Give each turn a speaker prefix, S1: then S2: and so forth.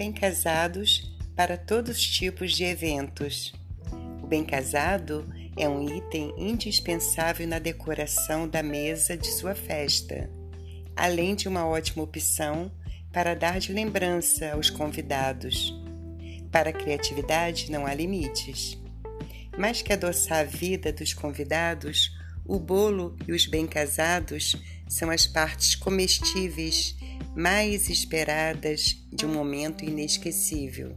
S1: bem casados para todos os tipos de eventos. O bem casado é um item indispensável na decoração da mesa de sua festa, além de uma ótima opção para dar de lembrança aos convidados. Para a criatividade não há limites. Mais que adoçar a vida dos convidados, o bolo e os bem-casados são as partes comestíveis mais esperadas de um momento inesquecível.